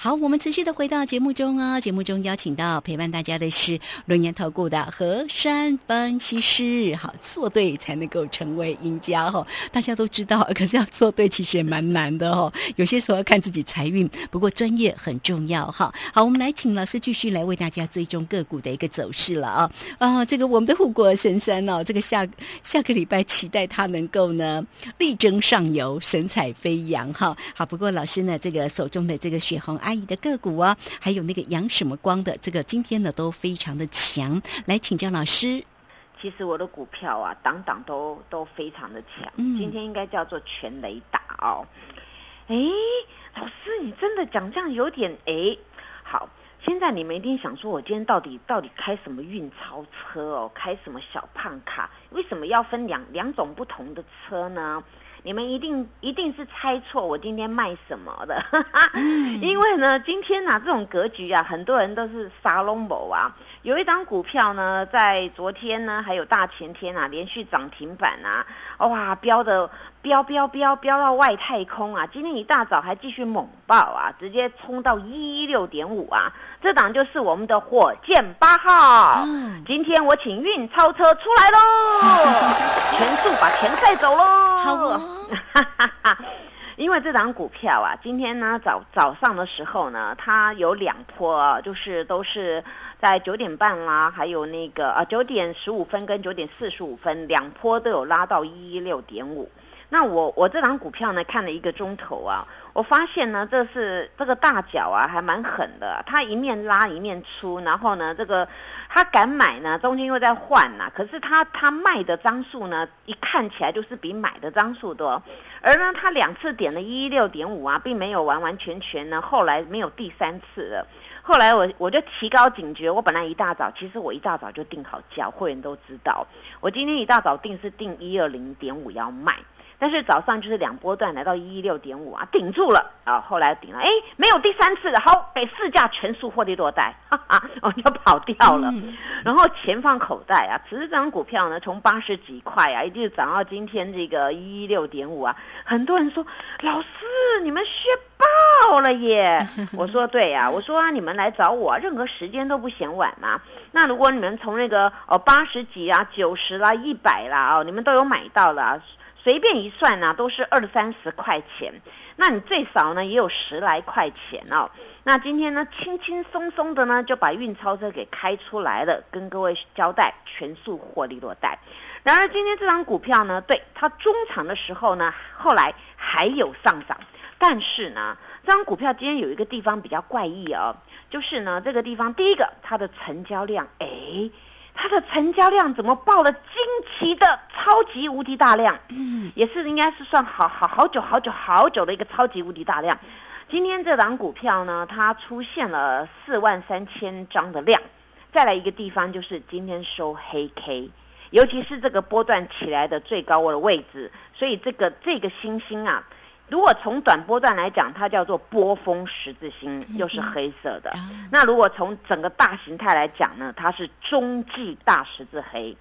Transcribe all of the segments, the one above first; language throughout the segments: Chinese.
好，我们持续的回到节目中哦。节目中邀请到陪伴大家的是轮研投顾的何山分析师。好，做对才能够成为赢家哦。大家都知道，可是要做对其实也蛮难的哦。有些时候要看自己财运，不过专业很重要哈。好，我们来请老师继续来为大家追踪个股的一个走势了啊啊！这个我们的护国神山哦，这个下下个礼拜期待它能够呢力争上游，神采飞扬哈。好，不过老师呢，这个手中的这个血红。阿姨的个股啊，还有那个阳什么光的，这个今天呢都非常的强，来请教老师。其实我的股票啊，档档都都非常的强，今天应该叫做全雷打哦。哎，老师，你真的讲这样有点哎。好，现在你们一定想说，我今天到底到底开什么运钞车哦，开什么小胖卡？为什么要分两两种不同的车呢？你们一定一定是猜错我今天卖什么的，因为呢，今天呢这种格局啊，很多人都是杀龙某啊。有一张股票呢，在昨天呢，还有大前天啊，连续涨停板啊，哇，飙的飙飙飙飙到外太空啊！今天一大早还继续猛爆啊，直接冲到一六点五啊！这档就是我们的火箭八号。今天我请运钞车出来喽，全速把钱带走喽。好，哈哈哈因为这档股票啊，今天呢早早上的时候呢，它有两波，就是都是。在九点半啦，还有那个啊九点十五分跟九点四十五分两波都有拉到一一六点五。那我我这档股票呢看了一个钟头啊，我发现呢这是这个大脚啊还蛮狠的，它一面拉一面出，然后呢这个他敢买呢，中间又在换呐，可是他他卖的张数呢一看起来就是比买的张数多，而呢他两次点了一一六点五啊，并没有完完全全呢，后来没有第三次了。后来我我就提高警觉，我本来一大早，其实我一大早就定好价，会员都知道，我今天一大早定是定一二零点五要卖。但是早上就是两波段来到一一六点五啊，顶住了啊，后来顶了，哎，没有第三次的，好，给市价全数获利落袋，哈哈，哦，就跑掉了，然后钱放口袋啊。其实这张股票呢，从八十几块啊，一直涨到今天这个一一六点五啊，很多人说老师你们学爆了耶，我说对呀，我说啊，你们来找我，任何时间都不嫌晚嘛。那如果你们从那个哦八十几啊、九十啦、一百啦哦，你们都有买到了。随便一算呢，都是二三十块钱，那你最少呢也有十来块钱哦。那今天呢，轻轻松松的呢就把运钞车给开出来了，跟各位交代全数获利落袋。然而今天这张股票呢，对它中长的时候呢，后来还有上涨，但是呢，这张股票今天有一个地方比较怪异哦，就是呢这个地方第一个它的成交量，哎。它的成交量怎么爆了惊奇的超级无敌大量？嗯，也是应该是算好好好久好久好久的一个超级无敌大量。今天这档股票呢，它出现了四万三千张的量。再来一个地方就是今天收黑 K，尤其是这个波段起来的最高位的位置，所以这个这个星星啊。如果从短波段来讲，它叫做波峰十字星，又是黑色的。那如果从整个大形态来讲呢，它是中继大十字黑。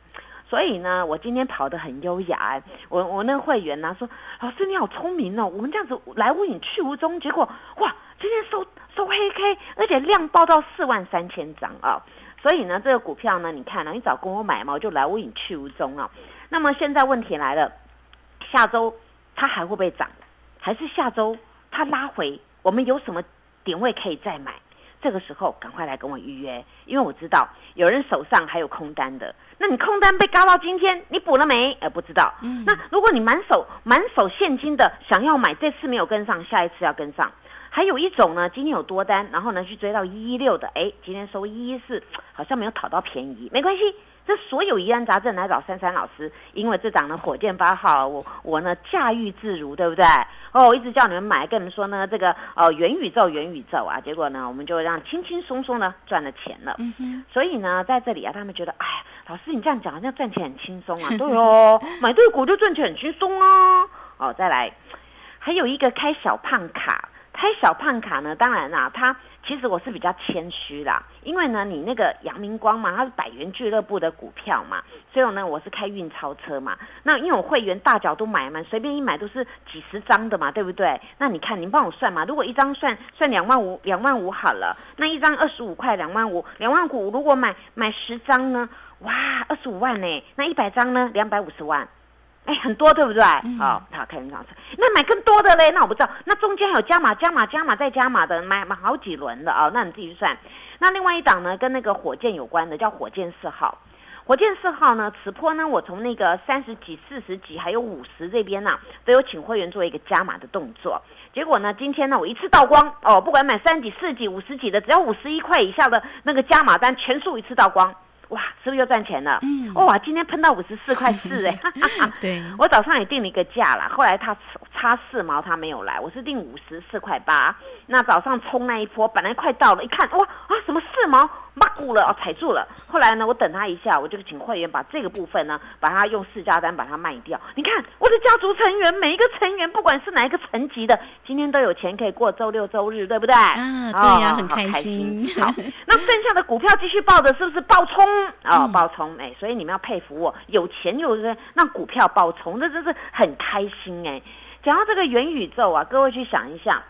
所以呢，我今天跑得很优雅。我我那个会员呢说：“老师你好聪明哦，我们这样子来无影去无踪，结果哇，今天收收黑 K，而且量爆到四万三千张啊！所以呢，这个股票呢，你看呢，你早跟我买嘛，我就来无影去无踪啊。那么现在问题来了，下周它还会不会涨？还是下周它拉回，我们有什么点位可以再买？这个时候赶快来跟我预约，因为我知道有人手上还有空单的。那你空单被嘎到今天，你补了没？呃，不知道。那如果你满手满手现金的想要买，这次没有跟上，下一次要跟上。还有一种呢，今天有多单，然后呢去追到一一六的，哎，今天收一一四，好像没有讨到便宜，没关系。这所有疑难杂症来找珊珊老师，因为这档呢火箭八号，我我呢驾驭自如，对不对？哦，我一直叫你们买，跟你们说呢，这个呃元宇宙元宇宙啊，结果呢，我们就让轻轻松松呢赚了钱了。嗯所以呢，在这里啊，他们觉得，哎呀，老师你这样讲好像赚钱很轻松啊。对哦，买对股就赚钱很轻松啊。哦，再来，还有一个开小胖卡。开小胖卡呢，当然啦，它。其实我是比较谦虚啦，因为呢，你那个阳明光嘛，它是百元俱乐部的股票嘛，所以呢，我是开运钞车嘛。那因为我会员大脚都买嘛，随便一买都是几十张的嘛，对不对？那你看，您帮我算嘛，如果一张算算两万五，两万五好了，那一张二十五块，两万五，两万五，如果买买十张呢，哇，二十五万呢，那一百张呢，两百五十万。哎，很多对不对？好，他开运钞车，那买更多的嘞？那我不知道，那中间还有加码、加码、加码再加码的，买买好几轮的啊？那你自己去算。那另外一档呢，跟那个火箭有关的，叫火箭四号。火箭四号呢，此波呢，我从那个三十几、四十几，还有五十这边呢，都有请会员做一个加码的动作。结果呢，今天呢，我一次倒光哦，不管买三几、四几、五十几的，只要五十一块以下的那个加码单，全数一次倒光。哇，是不是又赚钱了？嗯，哇，今天喷到五十四块四哎，对，我早上也定了一个价了，后来他差四毛，他没有来，我是定五十四块八。那早上冲那一波，本来快到了，一看哇啊，什么四毛？骂股了哦，踩住了。后来呢，我等他一下，我就请会员把这个部分呢，把它用市价单把它卖掉。你看我的家族成员，每一个成员，不管是哪一个层级的，今天都有钱可以过周六周日，对不对？啊，对呀，很开心。好，那剩下的股票继续报的，是不是爆冲啊？爆冲哎，所以你们要佩服我，有钱就是让股票爆冲，这真是很开心哎。讲到这个元宇宙啊，各位去想一下。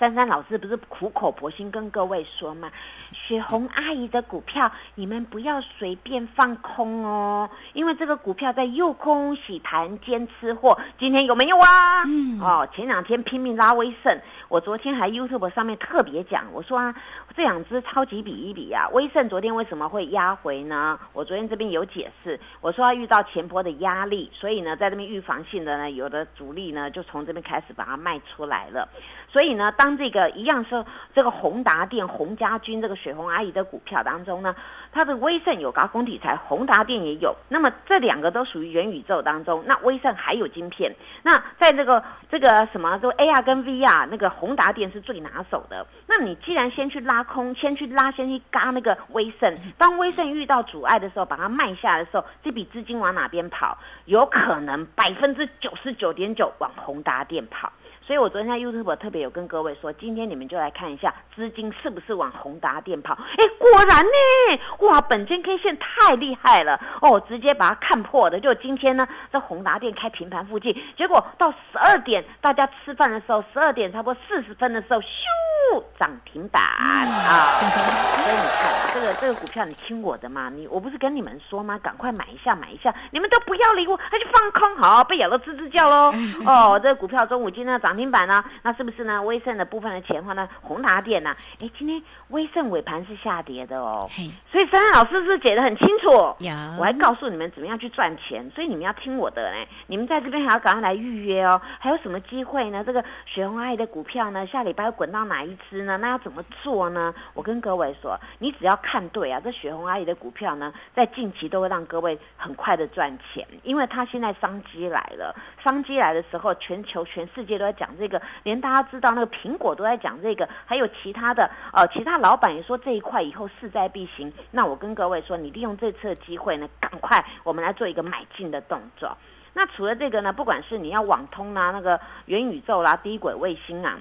珊珊老师不是苦口婆心跟各位说吗？雪红阿姨的股票，你们不要随便放空哦，因为这个股票在诱空洗盘兼吃货。今天有没有啊？嗯，哦，前两天拼命拉威盛，我昨天还 YouTube 上面特别讲，我说啊，这两只超级比一比啊，威盛昨天为什么会压回呢？我昨天这边有解释，我说它遇到前坡的压力，所以呢，在这边预防性的呢，有的主力呢就从这边开始把它卖出来了。所以呢，当这个一样是这个宏达电、洪家军这个水红阿姨的股票当中呢，它的威盛有高空题材，宏达电也有。那么这两个都属于元宇宙当中，那威盛还有晶片。那在这个这个什么，就 AR 跟 VR，那个宏达电是最拿手的。那你既然先去拉空，先去拉，先去嘎那个威盛，当威盛遇到阻碍的时候，把它卖下的时候，这笔资金往哪边跑？有可能百分之九十九点九往宏达电跑。所以我昨天在 YouTube 特别有跟各位说，今天你们就来看一下资金是不是往宏达电跑。哎，果然呢，哇，本间 K 线太厉害了哦，直接把它看破的。就今天呢，在宏达电开平盘附近，结果到十二点大家吃饭的时候，十二点差不多四十分的时候，咻，涨停板啊！所以你看这个这个股票，你听我的嘛，你我不是跟你们说吗？赶快买一下买一下，你们都不要理我，他就放空，好被咬到吱吱叫喽。哦，这个股票中午今天涨。平板呢？那是不是呢？威盛的部分的钱话呢？宏达电呢？哎，今天威盛尾盘是下跌的哦。所以珊珊老师是解得很清楚。有，我还告诉你们怎么样去赚钱。所以你们要听我的嘞。你们在这边还要赶快来预约哦。还有什么机会呢？这个雪红阿姨的股票呢？下礼拜要滚到哪一支呢？那要怎么做呢？我跟各位说，你只要看对啊，这雪红阿姨的股票呢，在近期都会让各位很快的赚钱，因为它现在商机来了。商机来的时候，全球全世界都在讲。这个连大家知道，那个苹果都在讲这个，还有其他的呃，其他老板也说这一块以后势在必行。那我跟各位说，你利用这次的机会呢，赶快我们来做一个买进的动作。那除了这个呢，不管是你要网通啦、那个元宇宙啦、低轨卫星啊，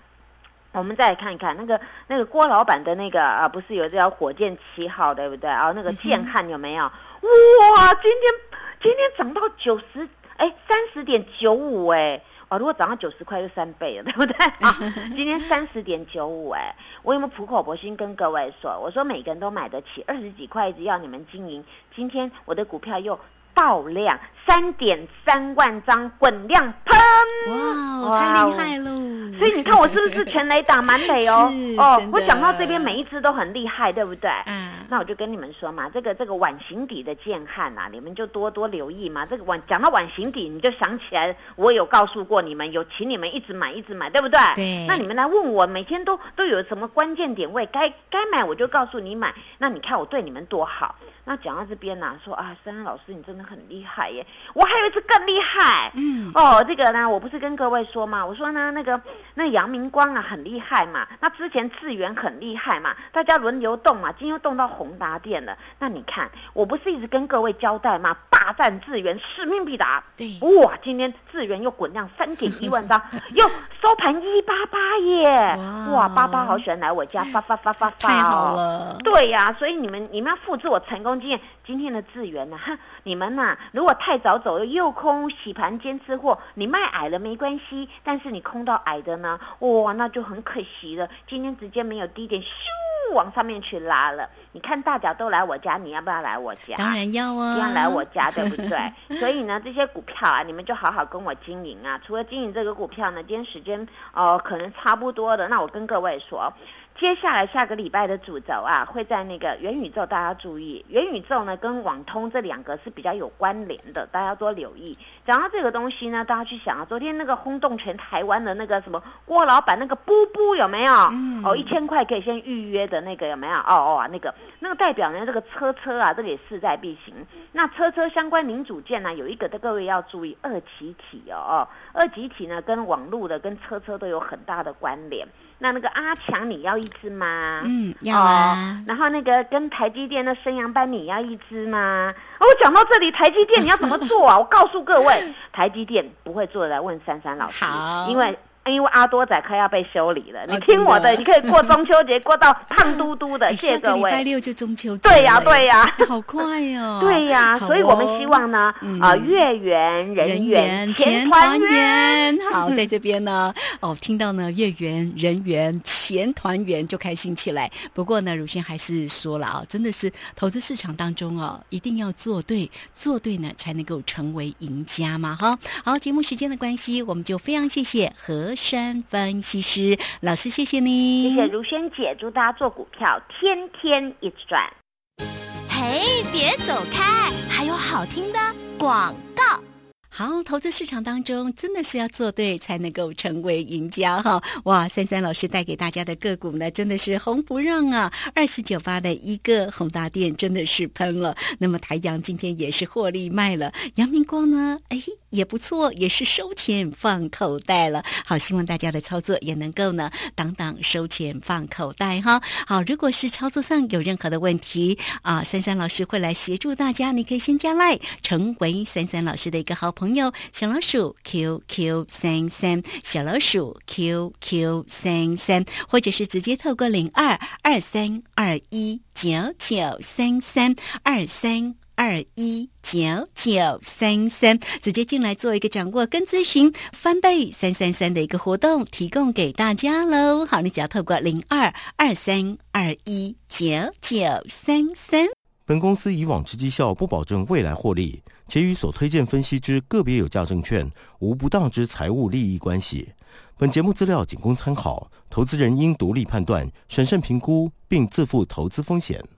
我们再来看一看那个那个郭老板的那个啊，不是有这条火箭七号对不对啊？那个建汉有没有？哇，今天今天涨到九十哎，三十点九五哎。哦，如果涨到九十块就三倍了，对不对啊？今天三十点九五，哎，我有没有苦口婆心跟各位说？我说每个人都买得起，二十几块只要你们经营。今天我的股票又爆量，三点三万张滚量喷，哇，太厉害喽！所以你看我是不是全雷打满垒哦？哦，我讲到这边每一只都很厉害，对不对？嗯。那我就跟你们说嘛，这个这个碗形底的建汉呐，你们就多多留意嘛。这个碗讲到碗形底，你就想起来我有告诉过你们，有请你们一直买一直买，对不对？对。那你们来问我，每天都都有什么关键点位，该该买我就告诉你买。那你看我对你们多好。那讲到这边呢，说啊，珊珊老师你真的很厉害耶，我还有一次更厉害。嗯。哦，这个呢，我不是跟各位说嘛，我说呢，那个那阳明光啊很厉害嘛，那之前智源很厉害嘛，大家轮流动嘛，今天又动到。宏达电了，那你看，我不是一直跟各位交代嘛？大战智源，使命必达。对，哇，今天智源又滚量三点一万张，又收盘一八八耶！哇哇，爸爸好喜欢来我家发发发发发、哦，太好了对呀、所以你们你们要复制我成功经验。今天的资源呢、哼，你们呐、如果太早走又空洗盘兼吃货，你卖矮了没关系，但是你空到矮的呢，哇，那就很可惜了。今天直接没有低点，咻往上面去拉了。你看大家都来我家，你要不要来我家？当然要啊，这样来我家，对不对？所以呢，这些股票啊，你们就好好跟我经营啊。除了经营这个股票呢，今天时间哦、可能差不多的，那我跟各位说。接下来下个礼拜的主轴啊，会在那个元宇宙，大家注意，元宇宙呢跟网通这两个是比较有关联的，大家要多留意。讲到这个东西呢，大家去想啊，昨天那个轰动全台湾的那个什么郭老板那个布布有没有？嗯哦，一千块可以先预约的那个有没有？哦哦，那个那个代表呢，这个车车啊，这个也势在必行。那车车相关零组件呢，有一个的各位要注意，二极体哦哦，二极体呢跟网络的跟车车都有很大的关联。那那个阿强你要一只吗？嗯，要啊哦，然后那个跟台积电的升阳班你要一只吗？哦，我讲到这里，台积电你要怎么做啊？我告诉各位，台积电不会做的，来问珊珊老师好，因为。因为阿多仔快要被修理了，你哦听我的，你可以过 中秋节 过到胖嘟嘟的，哎谢谢各下个礼拜。六就中秋节对呀对呀 好快哦，对呀、所以我们哦希望呢，嗯啊、月圆人人圆钱钱团团圆。圆，好，在这边呢，哦，听到呢月圆人圆钱团圆就开心起来。不过呢，如轩还是说了啊，真的是投资市场当中哦，一定要做对，做对呢才能够成为赢家嘛，哈。好，节目时间的关系，我们就非常谢谢何山分析师老师，谢谢你，谢谢如萱姐，祝大家做股票天天一直赚。嘿，别走开，还有好听的广告。好，投资市场当中真的是要做对，才能够成为赢家哈！哇，三三老师带给大家的个股呢，真的是红不让啊！二十九八的一个宏大店真的是喷了。那么台阳今天也是获利卖了，阳明光呢，哎也不错，也是收钱放口袋了。好，希望大家的操作也能够呢，当当收钱放口袋哈。好，如果是操作上有任何的问题啊，珊珊老师会来协助大家，你可以先加赖，成为珊珊老师的一个好朋友，小老鼠 QQ 三三，小老鼠 QQ 三三，或者是直接透过零二二三二一九九三三二三。二一九九三三，直接进来做一个掌握跟咨询，翻倍三三三的一个活动提供给大家喽。好，你只要透过零二二三二一九九三三。本公司以往之绩效不保证未来获利，且与所推荐分析之个别有价证券无不当之财务利益关系。本节目资料仅供参考，投资人应独立判断、审慎评估，并自负投资风险。